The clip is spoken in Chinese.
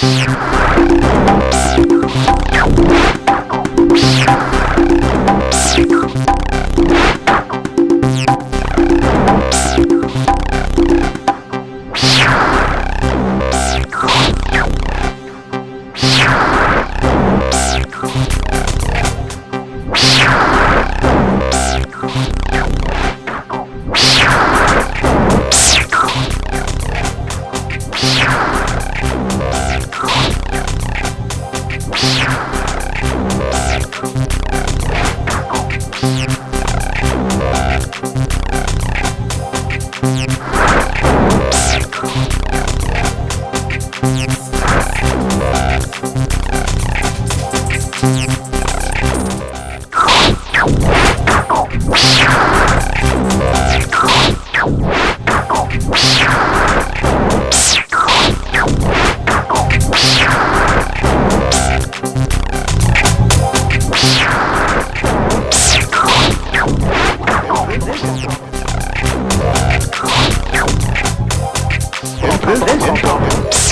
Thanks. 人人说。